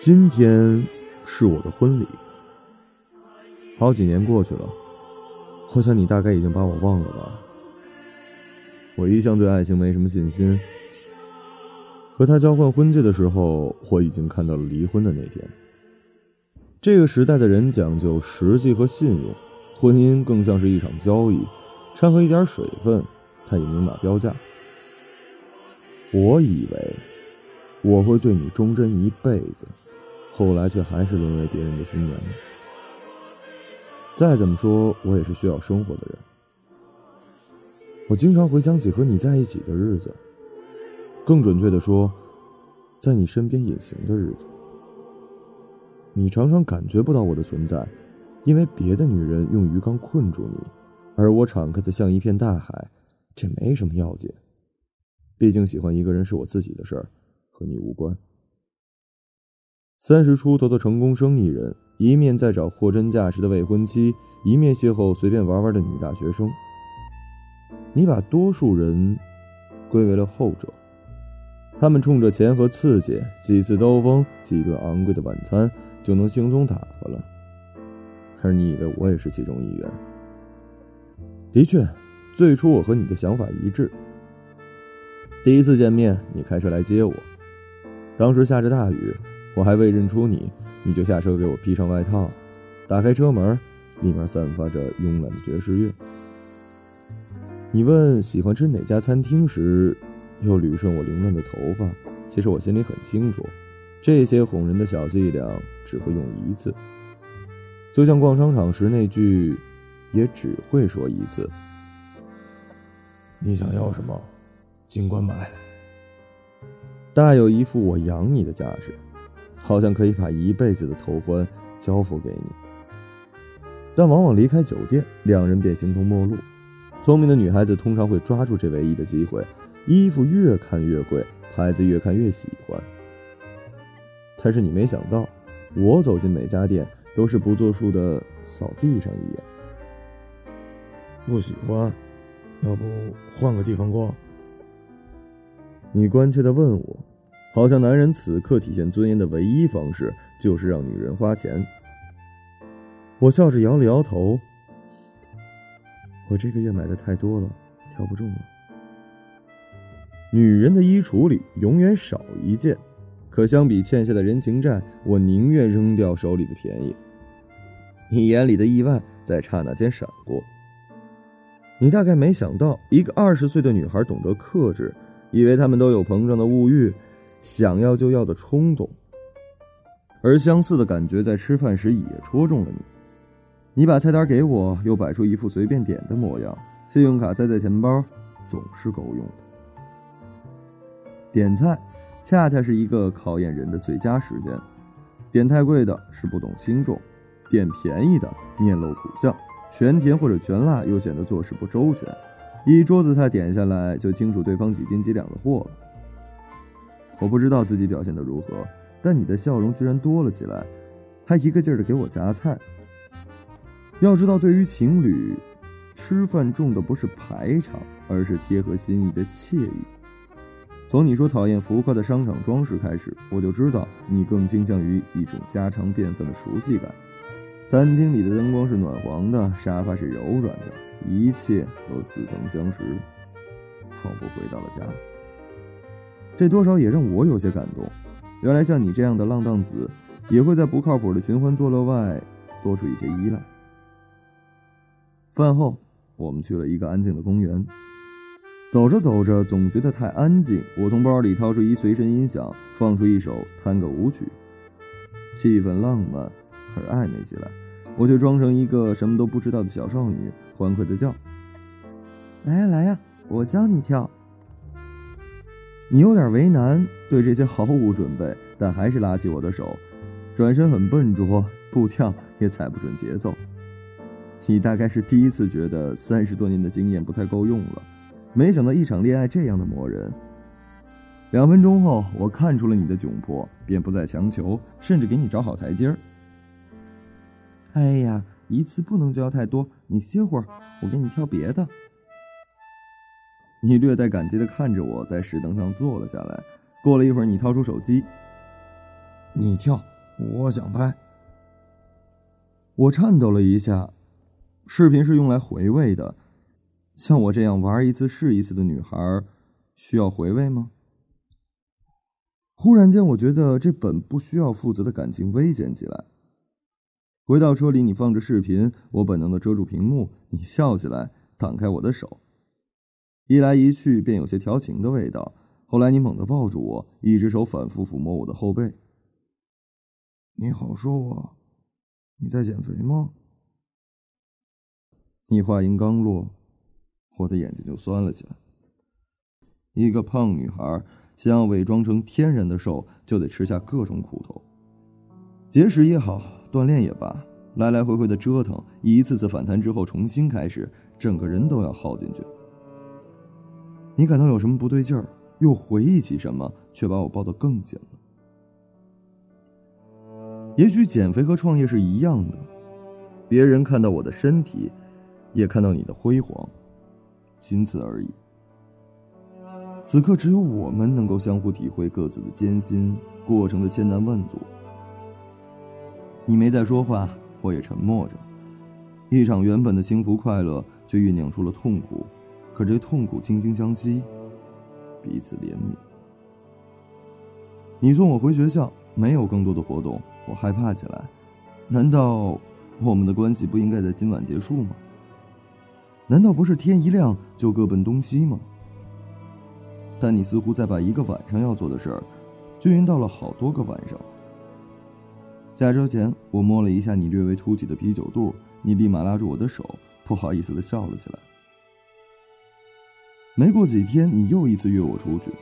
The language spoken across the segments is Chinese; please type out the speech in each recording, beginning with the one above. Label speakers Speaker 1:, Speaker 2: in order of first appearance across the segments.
Speaker 1: 今天是我的婚礼。好几年过去了，我想你大概已经把我忘了吧。我一向对爱情没什么信心。和他交换婚戒的时候，我已经看到了离婚的那天。这个时代的人讲究实际和信用，婚姻更像是一场交易，掺和一点水分，他也明码标价。我以为我会对你忠贞一辈子。后来却还是沦为别人的新娘。再怎么说，我也是需要生活的人。我经常回想起和你在一起的日子，更准确的说，在你身边隐形的日子。你常常感觉不到我的存在，因为别的女人用鱼缸困住你，而我敞开的像一片大海。这没什么要紧，毕竟喜欢一个人是我自己的事儿，和你无关。三十出头的成功生意人，一面在找货真价实的未婚妻，一面邂逅随便玩玩的女大学生。你把多数人归为了后者，他们冲着钱和刺激，几次兜风，几顿昂贵的晚餐，就能轻松打发了。而你以为我也是其中一员？的确，最初我和你的想法一致。第一次见面，你开车来接我，当时下着大雨。我还未认出你，你就下车给我披上外套，打开车门，里面散发着慵懒的爵士乐。你问喜欢吃哪家餐厅时，又捋顺我凌乱的头发。其实我心里很清楚，这些哄人的小伎俩只会用一次，就像逛商场时那句，也只会说一次。你想要什么，尽管买。大有一副我养你的架势。好像可以把一辈子的头婚交付给你，但往往离开酒店，两人便形同陌路。聪明的女孩子通常会抓住这唯一的机会，衣服越看越贵，牌子越看越喜欢。但是你没想到，我走进每家店都是不作数的扫地上一眼。不喜欢，要不换个地方逛？你关切的问我。好像男人此刻体现尊严的唯一方式就是让女人花钱。我笑着摇了摇头。我这个月买的太多了，挑不中了。女人的衣橱里永远少一件，可相比欠下的人情债，我宁愿扔掉手里的便宜。你眼里的意外在刹那间闪过。你大概没想到，一个二十岁的女孩懂得克制，以为他们都有膨胀的物欲。想要就要的冲动，而相似的感觉在吃饭时也戳中了你。你把菜单给我，又摆出一副随便点的模样。信用卡塞在钱包，总是够用的。点菜，恰恰是一个考验人的最佳时间。点太贵的是不懂轻重，点便宜的面露苦笑，全甜或者全辣又显得做事不周全。一桌子菜点下来，就清楚对方几斤几两的货了。我不知道自己表现的如何，但你的笑容居然多了起来，还一个劲儿的给我夹菜。要知道，对于情侣，吃饭重的不是排场，而是贴合心意的惬意。从你说讨厌浮夸的商场装饰开始，我就知道你更倾向于一种家常便饭的熟悉感。餐厅里的灯光是暖黄的，沙发是柔软的，一切都似曾相识，仿佛回到了家。这多少也让我有些感动。原来像你这样的浪荡子，也会在不靠谱的寻欢作乐外多出一些依赖。饭后，我们去了一个安静的公园。走着走着，总觉得太安静。我从包里掏出一随身音响，放出一首探戈舞曲，气氛浪漫而暧昧起来。我就装成一个什么都不知道的小少女，欢快的叫：“来呀来呀，我教你跳。”你有点为难，对这些毫无准备，但还是拉起我的手，转身很笨拙，步跳也踩不准节奏。你大概是第一次觉得三十多年的经验不太够用了，没想到一场恋爱这样的磨人。两分钟后，我看出了你的窘迫，便不再强求，甚至给你找好台阶儿。哎呀，一次不能就要太多，你歇会儿，我给你挑别的。你略带感激的看着我在石凳上坐了下来。过了一会儿，你掏出手机，
Speaker 2: 你跳，我想拍。
Speaker 1: 我颤抖了一下，视频是用来回味的。像我这样玩一次是一次的女孩，需要回味吗？忽然间，我觉得这本不需要负责的感情危险起来。回到车里，你放着视频，我本能的遮住屏幕，你笑起来，挡开我的手。一来一去，便有些调情的味道。后来，你猛地抱住我，一只手反复抚摸我的后背。
Speaker 2: 你好说我，你在减肥吗？
Speaker 1: 你话音刚落，我的眼睛就酸了起来。一个胖女孩想要伪装成天然的瘦，就得吃下各种苦头，节食也好，锻炼也罢，来来回回的折腾，一次次反弹之后重新开始，整个人都要耗进去。你感到有什么不对劲儿，又回忆起什么，却把我抱得更紧了。也许减肥和创业是一样的，别人看到我的身体，也看到你的辉煌，仅此而已。此刻只有我们能够相互体会各自的艰辛，过程的千难万阻。你没再说话，我也沉默着。一场原本的幸福快乐，却酝酿出了痛苦。可这痛苦惺惺相惜，彼此怜悯。你送我回学校，没有更多的活动，我害怕起来。难道我们的关系不应该在今晚结束吗？难道不是天一亮就各奔东西吗？但你似乎在把一个晚上要做的事儿，均匀到了好多个晚上。下车前，我摸了一下你略微凸起的啤酒肚，你立马拉住我的手，不好意思的笑了起来。没过几天，你又一次约我出去。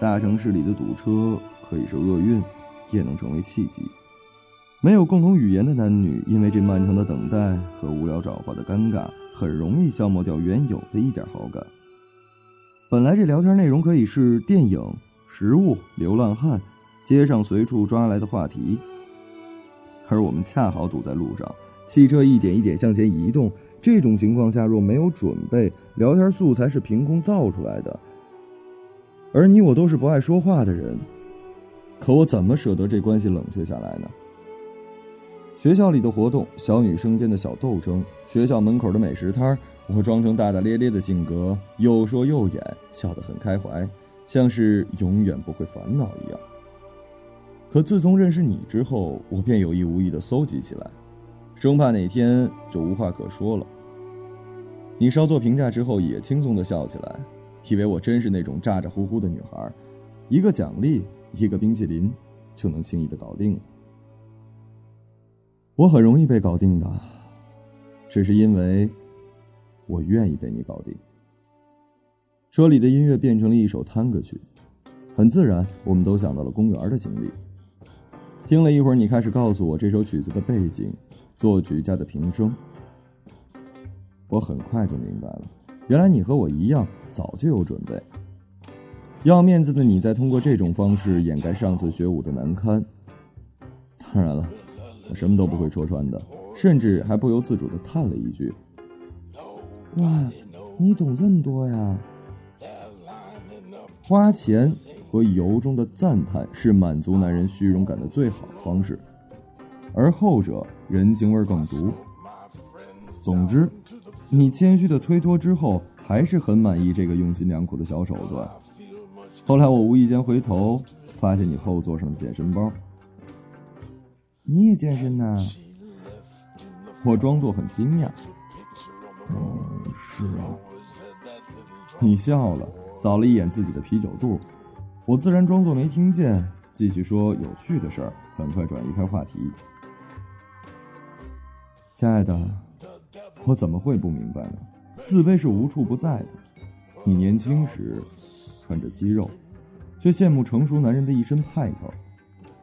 Speaker 1: 大城市里的堵车可以是厄运，也能成为契机。没有共同语言的男女，因为这漫长的等待和无聊找话的尴尬，很容易消磨掉原有的一点好感。本来这聊天内容可以是电影、食物、流浪汉、街上随处抓来的话题，而我们恰好堵在路上，汽车一点一点向前移动。这种情况下，若没有准备，聊天素材是凭空造出来的。而你我都是不爱说话的人，可我怎么舍得这关系冷却下来呢？学校里的活动，小女生间的小斗争，学校门口的美食摊儿我装成大大咧咧的性格，又说又演，笑得很开怀，像是永远不会烦恼一样。可自从认识你之后，我便有意无意的搜集起来。生怕哪天就无话可说了。你稍作评价之后，也轻松的笑起来，以为我真是那种咋咋呼呼的女孩，一个奖励，一个冰淇淋，就能轻易的搞定了。我很容易被搞定的，只是因为，我愿意被你搞定。车里的音乐变成了一首探戈曲，很自然，我们都想到了公园的经历。听了一会儿，你开始告诉我这首曲子的背景。作曲家的平生，我很快就明白了，原来你和我一样，早就有准备。要面子的你在通过这种方式掩盖上次学舞的难堪。当然了，什么都不会戳穿的，甚至还不由自主的叹了一句：“哇，你懂这么多呀！”花钱和由衷的赞叹是满足男人虚荣感的最好方式。而后者人情味更足。总之，你谦虚的推脱之后，还是很满意这个用心良苦的小手段。后来我无意间回头，发现你后座上的健身包。你也健身呐？我装作很惊讶。
Speaker 2: 嗯，是啊。
Speaker 1: 你笑了，扫了一眼自己的啤酒肚。我自然装作没听见，继续说有趣的事儿，很快转移开话题。亲爱的，我怎么会不明白呢？自卑是无处不在的。你年轻时穿着肌肉，却羡慕成熟男人的一身派头；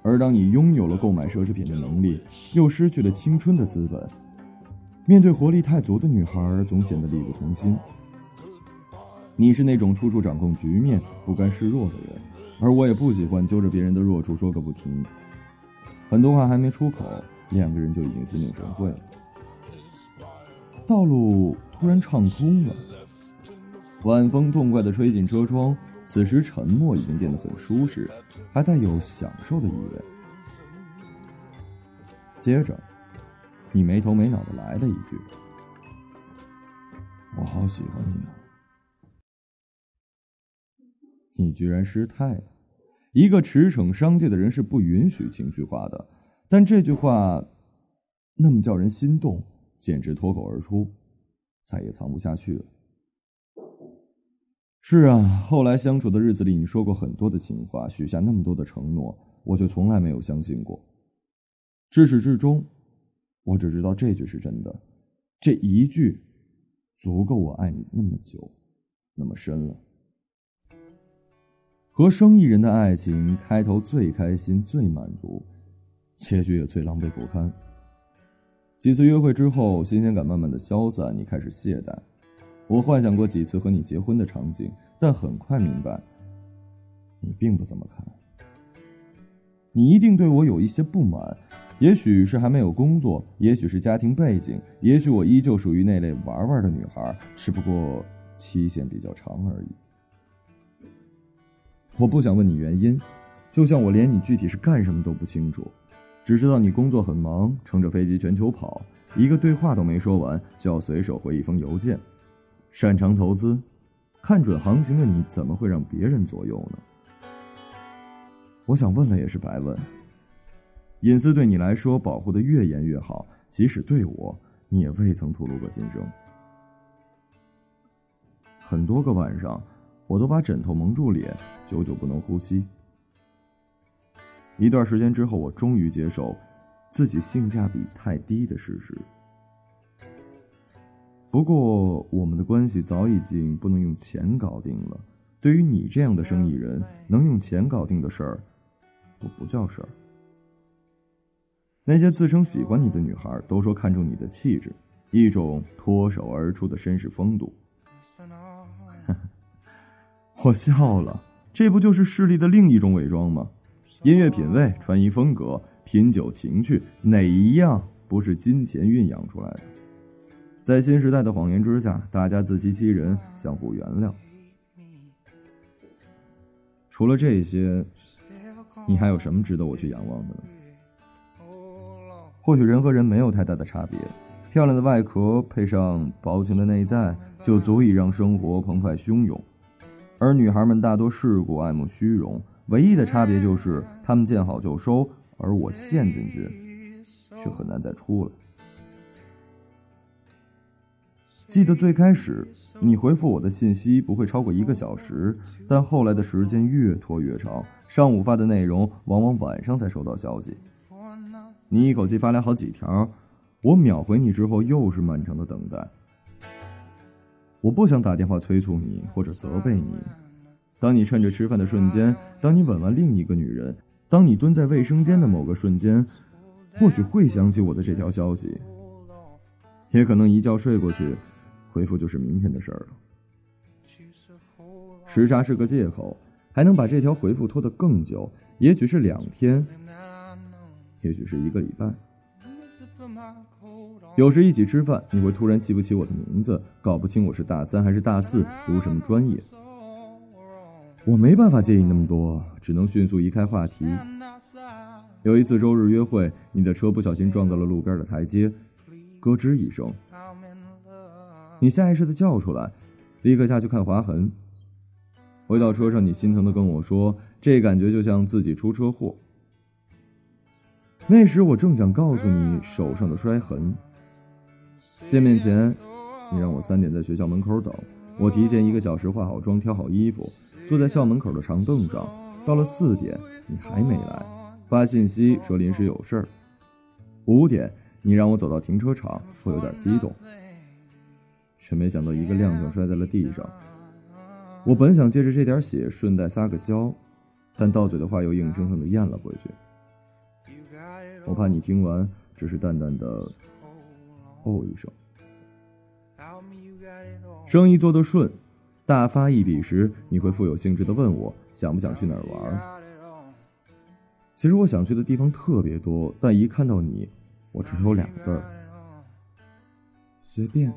Speaker 1: 而当你拥有了购买奢侈品的能力，又失去了青春的资本。面对活力太足的女孩，总显得力不从心。你是那种处处掌控局面、不甘示弱的人，而我也不喜欢揪着别人的弱处说个不停。很多话还没出口，两个人就已经心领神会了。道路突然畅通了，晚风痛快地吹进车窗，此时沉默已经变得很舒适，还带有享受的意味。接着，你没头没脑的来了一句：“
Speaker 2: 我好喜欢你啊！”
Speaker 1: 你居然失态了。一个驰骋商界的人是不允许情绪化的，但这句话那么叫人心动。简直脱口而出，再也藏不下去了。是啊，后来相处的日子里，你说过很多的情话，许下那么多的承诺，我却从来没有相信过。至始至终，我只知道这句是真的，这一句足够我爱你那么久，那么深了。和生意人的爱情，开头最开心、最满足，结局也最狼狈不堪。几次约会之后，新鲜感慢慢的消散，你开始懈怠。我幻想过几次和你结婚的场景，但很快明白，你并不怎么看。你一定对我有一些不满，也许是还没有工作，也许是家庭背景，也许我依旧属于那类玩玩的女孩，只不过期限比较长而已。我不想问你原因，就像我连你具体是干什么都不清楚。只知道你工作很忙，乘着飞机全球跑，一个对话都没说完就要随手回一封邮件。擅长投资，看准行情的你怎么会让别人左右呢？我想问了也是白问。隐私对你来说保护的越严越好，即使对我，你也未曾吐露过心声。很多个晚上，我都把枕头蒙住脸，久久不能呼吸。一段时间之后，我终于接受自己性价比太低的事实。不过，我们的关系早已经不能用钱搞定了。对于你这样的生意人，能用钱搞定的事儿，我不叫事儿。那些自称喜欢你的女孩，都说看中你的气质，一种脱手而出的绅士风度。我笑了，这不就是势力的另一种伪装吗？音乐品味、穿衣风格、品酒情趣，哪一样不是金钱酝养出来的？在新时代的谎言之下，大家自欺欺人，相互原谅。除了这些，你还有什么值得我去仰望的呢？或许人和人没有太大的差别，漂亮的外壳配上薄情的内在，就足以让生活澎湃汹涌。而女孩们大多世故、爱慕虚荣。唯一的差别就是，他们见好就收，而我陷进去，却很难再出来。记得最开始，你回复我的信息不会超过一个小时，但后来的时间越拖越长，上午发的内容，往往晚上才收到消息。你一口气发来好几条，我秒回你之后，又是漫长的等待。我不想打电话催促你，或者责备你。当你趁着吃饭的瞬间，当你吻完另一个女人，当你蹲在卫生间的某个瞬间，或许会想起我的这条消息，也可能一觉睡过去，回复就是明天的事儿了。时差是个借口，还能把这条回复拖得更久，也许是两天，也许是一个礼拜。有时一起吃饭，你会突然记不起我的名字，搞不清我是大三还是大四，读什么专业。我没办法介意那么多，只能迅速移开话题。有一次周日约会，你的车不小心撞到了路边的台阶，咯吱一声，你下意识的叫出来，立刻下去看划痕。回到车上，你心疼的跟我说：“这感觉就像自己出车祸。”那时我正想告诉你手上的摔痕。见面前，你让我三点在学校门口等，我提前一个小时化好妆、挑好衣服。坐在校门口的长凳上，到了四点，你还没来，发信息说临时有事儿。五点，你让我走到停车场，我有点激动，却没想到一个踉跄摔在了地上。我本想借着这点血顺带撒个娇，但到嘴的话又硬生生的咽了回去。我怕你听完只是淡淡的哦一声。生意做得顺。大发一笔时，你会富有兴致的问我想不想去哪儿玩。其实我想去的地方特别多，但一看到你，我只有俩字儿：
Speaker 2: 随便。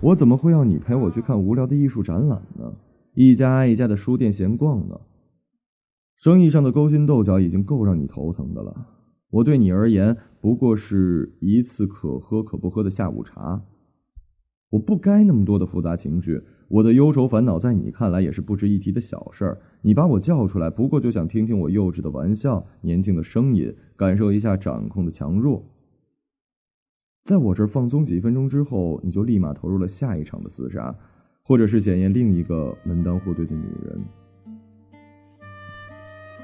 Speaker 1: 我怎么会要你陪我去看无聊的艺术展览呢？一家挨一家的书店闲逛呢？生意上的勾心斗角已经够让你头疼的了。我对你而言不过是一次可喝可不喝的下午茶。我不该那么多的复杂情绪。我的忧愁烦恼在你看来也是不值一提的小事儿。你把我叫出来，不过就想听听我幼稚的玩笑、年轻的声音，感受一下掌控的强弱。在我这儿放松几分钟之后，你就立马投入了下一场的厮杀，或者是检验另一个门当户对的女人。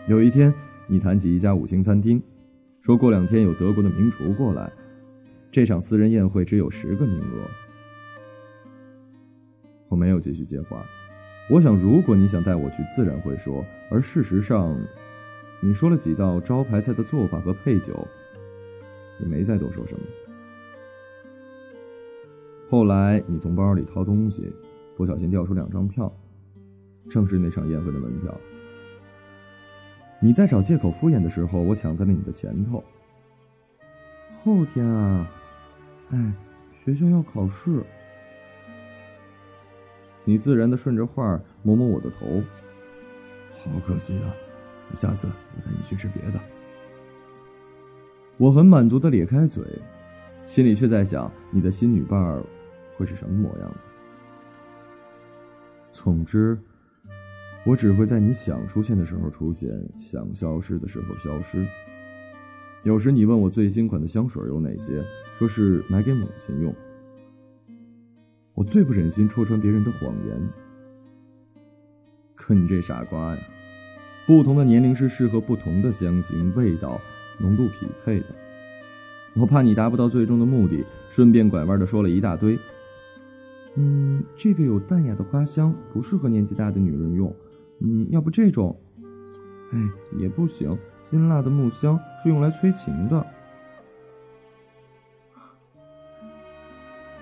Speaker 1: 有一天，你谈起一家五星餐厅，说过两天有德国的名厨过来，这场私人宴会只有十个名额。我没有继续接话，我想，如果你想带我去，自然会说。而事实上，你说了几道招牌菜的做法和配酒，也没再多说什么。后来，你从包里掏东西，不小心掉出两张票，正是那场宴会的门票。你在找借口敷衍的时候，我抢在了你的前头。
Speaker 2: 后天啊，哎，学校要考试。
Speaker 1: 你自然的顺着话摸摸我的头，
Speaker 2: 好可惜啊！下次我带你去吃别的。
Speaker 1: 我很满足的咧开嘴，心里却在想你的新女伴儿会是什么模样。总之，我只会在你想出现的时候出现，想消失的时候消失。有时你问我最新款的香水有哪些，说是买给母亲用。我最不忍心戳穿别人的谎言，可你这傻瓜呀！不同的年龄是适合不同的香型、味道、浓度匹配的。我怕你达不到最终的目的，顺便拐弯的说了一大堆。
Speaker 2: 嗯，这个有淡雅的花香，不适合年纪大的女人用。嗯，要不这种？哎，也不行，辛辣的木香是用来催情的。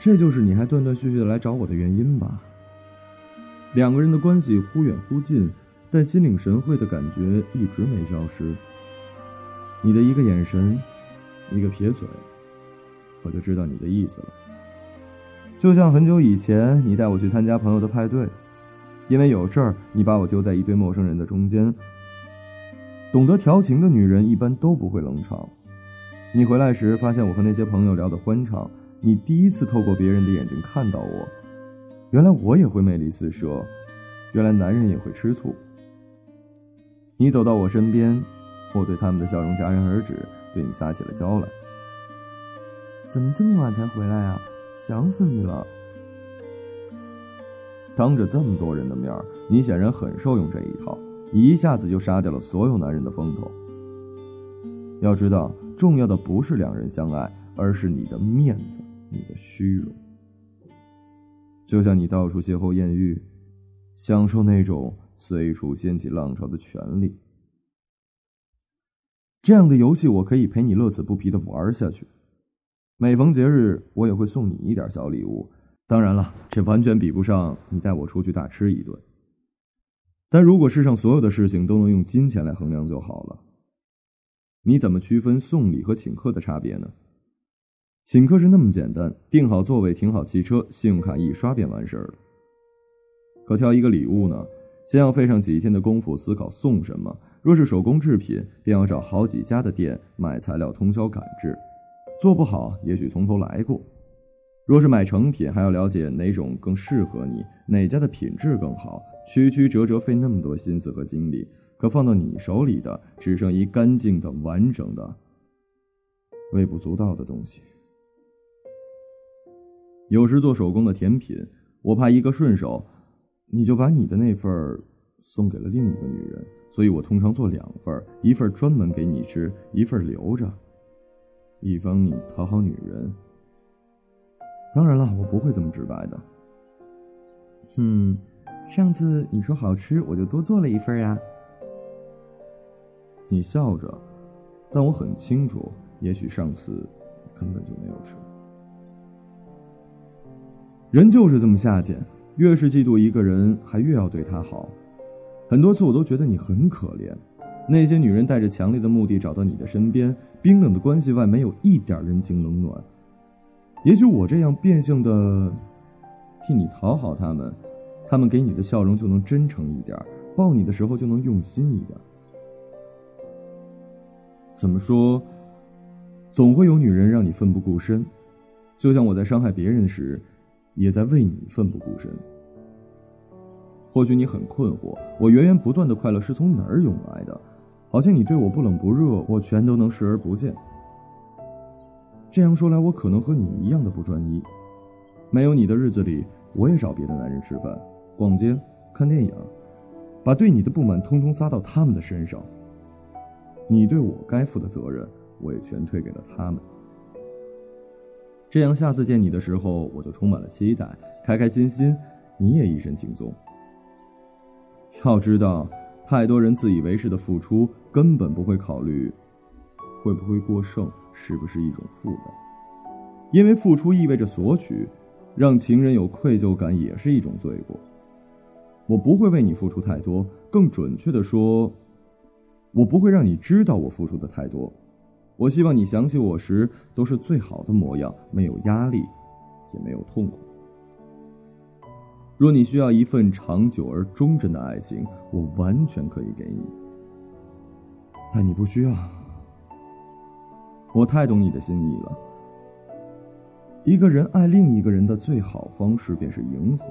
Speaker 1: 这就是你还断断续续的来找我的原因吧？两个人的关系忽远忽近，但心领神会的感觉一直没消失。你的一个眼神，一个撇嘴，我就知道你的意思了。就像很久以前，你带我去参加朋友的派对，因为有事儿，你把我丢在一堆陌生人的中间。懂得调情的女人一般都不会冷场。你回来时，发现我和那些朋友聊得欢畅。你第一次透过别人的眼睛看到我，原来我也会魅力四射，原来男人也会吃醋。你走到我身边，我对他们的笑容戛然而止，对你撒起了娇来。
Speaker 2: 怎么这么晚才回来啊？想死你了！
Speaker 1: 当着这么多人的面你显然很受用这一套，一下子就杀掉了所有男人的风头。要知道，重要的不是两人相爱，而是你的面子。你的虚荣，就像你到处邂逅艳遇，享受那种随处掀起浪潮的权利。这样的游戏，我可以陪你乐此不疲的玩下去。每逢节日，我也会送你一点小礼物。当然了，这完全比不上你带我出去大吃一顿。但如果世上所有的事情都能用金钱来衡量就好了。你怎么区分送礼和请客的差别呢？请客是那么简单，订好座位，停好汽车，信用卡一刷便完事儿了。可挑一个礼物呢，先要费上几天的功夫思考送什么。若是手工制品，便要找好几家的店买材料，通宵赶制。做不好，也许从头来过。若是买成品，还要了解哪种更适合你，哪家的品质更好。曲曲折折费那么多心思和精力，可放到你手里的，只剩一干净的、完整的、微不足道的东西。有时做手工的甜品，我怕一个顺手，你就把你的那份儿送给了另一个女人，所以我通常做两份儿一份专门给你吃，一份留着，以防你讨好女人。当然了，我不会这么直白的。
Speaker 2: 哼，上次你说好吃，我就多做了一份呀。
Speaker 1: 你笑着，但我很清楚，也许上次根本就没有吃。人就是这么下贱，越是嫉妒一个人，还越要对他好。很多次我都觉得你很可怜，那些女人带着强烈的目的找到你的身边，冰冷的关系外没有一点人情冷暖。也许我这样变相的替你讨好他们，他们给你的笑容就能真诚一点，抱你的时候就能用心一点。怎么说？总会有女人让你奋不顾身，就像我在伤害别人时，也在为你奋不顾身。或许你很困惑，我源源不断的快乐是从哪儿涌来的？好像你对我不冷不热，我全都能视而不见。这样说来，我可能和你一样的不专一。没有你的日子里，我也找别的男人吃饭、逛街、看电影，把对你的不满通通撒到他们的身上。你对我该负的责任，我也全推给了他们。这样，下次见你的时候，我就充满了期待，开开心心，你也一身轻松。要知道，太多人自以为是的付出，根本不会考虑会不会过剩，是不是一种负担。因为付出意味着索取，让情人有愧疚感也是一种罪过。我不会为你付出太多，更准确的说，我不会让你知道我付出的太多。我希望你想起我时都是最好的模样，没有压力，也没有痛苦。若你需要一份长久而忠贞的爱情，我完全可以给你。但你不需要。我太懂你的心意了。一个人爱另一个人的最好方式，便是迎合，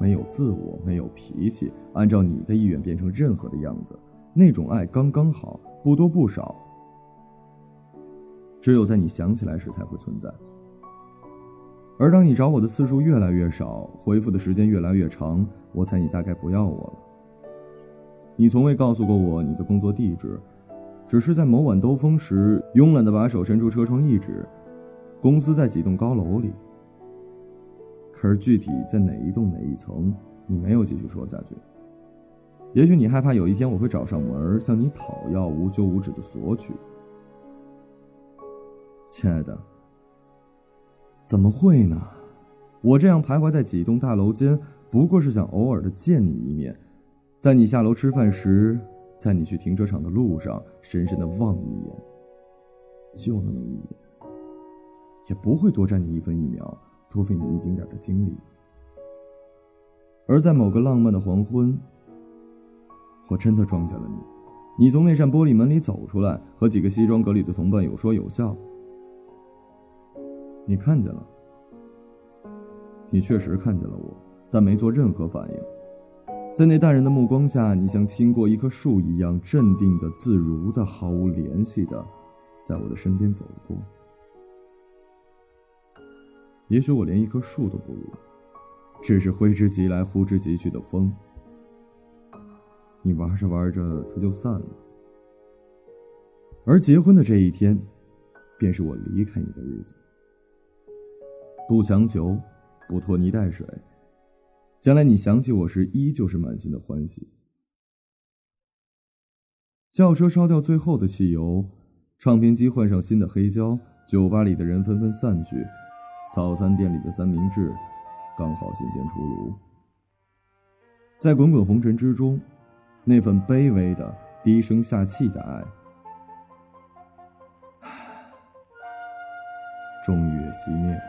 Speaker 1: 没有自我，没有脾气，按照你的意愿变成任何的样子。那种爱刚刚好，不多不少，只有在你想起来时才会存在。而当你找我的次数越来越少，回复的时间越来越长，我猜你大概不要我了。你从未告诉过我你的工作地址，只是在某晚兜风时，慵懒的把手伸出车窗一指，公司在几栋高楼里。可是具体在哪一栋哪一层，你没有继续说下去。也许你害怕有一天我会找上门向你讨要无休无止的索取，亲爱的。怎么会呢？我这样徘徊在几栋大楼间，不过是想偶尔的见你一面，在你下楼吃饭时，在你去停车场的路上，深深的望你一眼，就那么一眼，也不会多占你一分一秒，多费你一丁点的精力。而在某个浪漫的黄昏，我真的撞见了你，你从那扇玻璃门里走出来，和几个西装革履的同伴有说有笑。你看见了，你确实看见了我，但没做任何反应。在那淡然的目光下，你像亲过一棵树一样镇定的、自如的、毫无联系的，在我的身边走过。也许我连一棵树都不如，只是挥之即来、呼之即去的风。你玩着玩着，它就散了。而结婚的这一天，便是我离开你的日子。不强求，不拖泥带水。将来你想起我时，依旧是满心的欢喜。轿车烧掉最后的汽油，唱片机换上新的黑胶，酒吧里的人纷纷散去，早餐店里的三明治刚好新鲜出炉。在滚滚红尘之中，那份卑微的、低声下气的爱，终于熄灭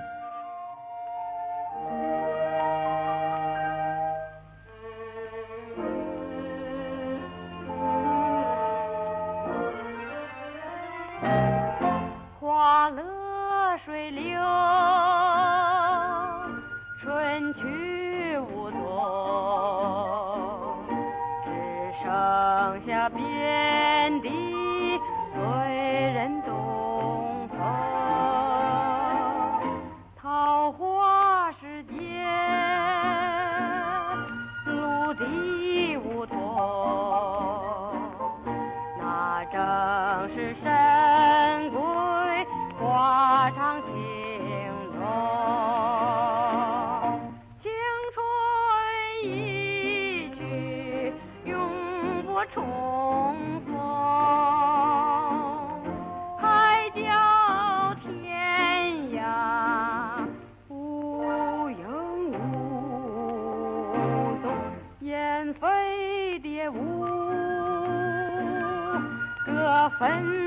Speaker 3: う。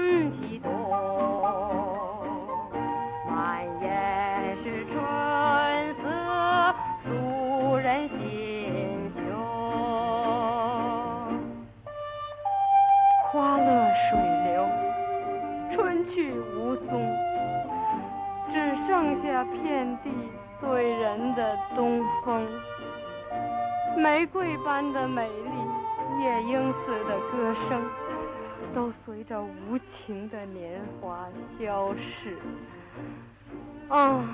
Speaker 3: 啊，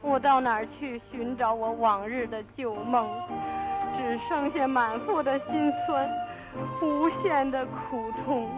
Speaker 3: 我到哪儿去寻找我往日的旧梦？只剩下满腹的心酸，无限的苦痛。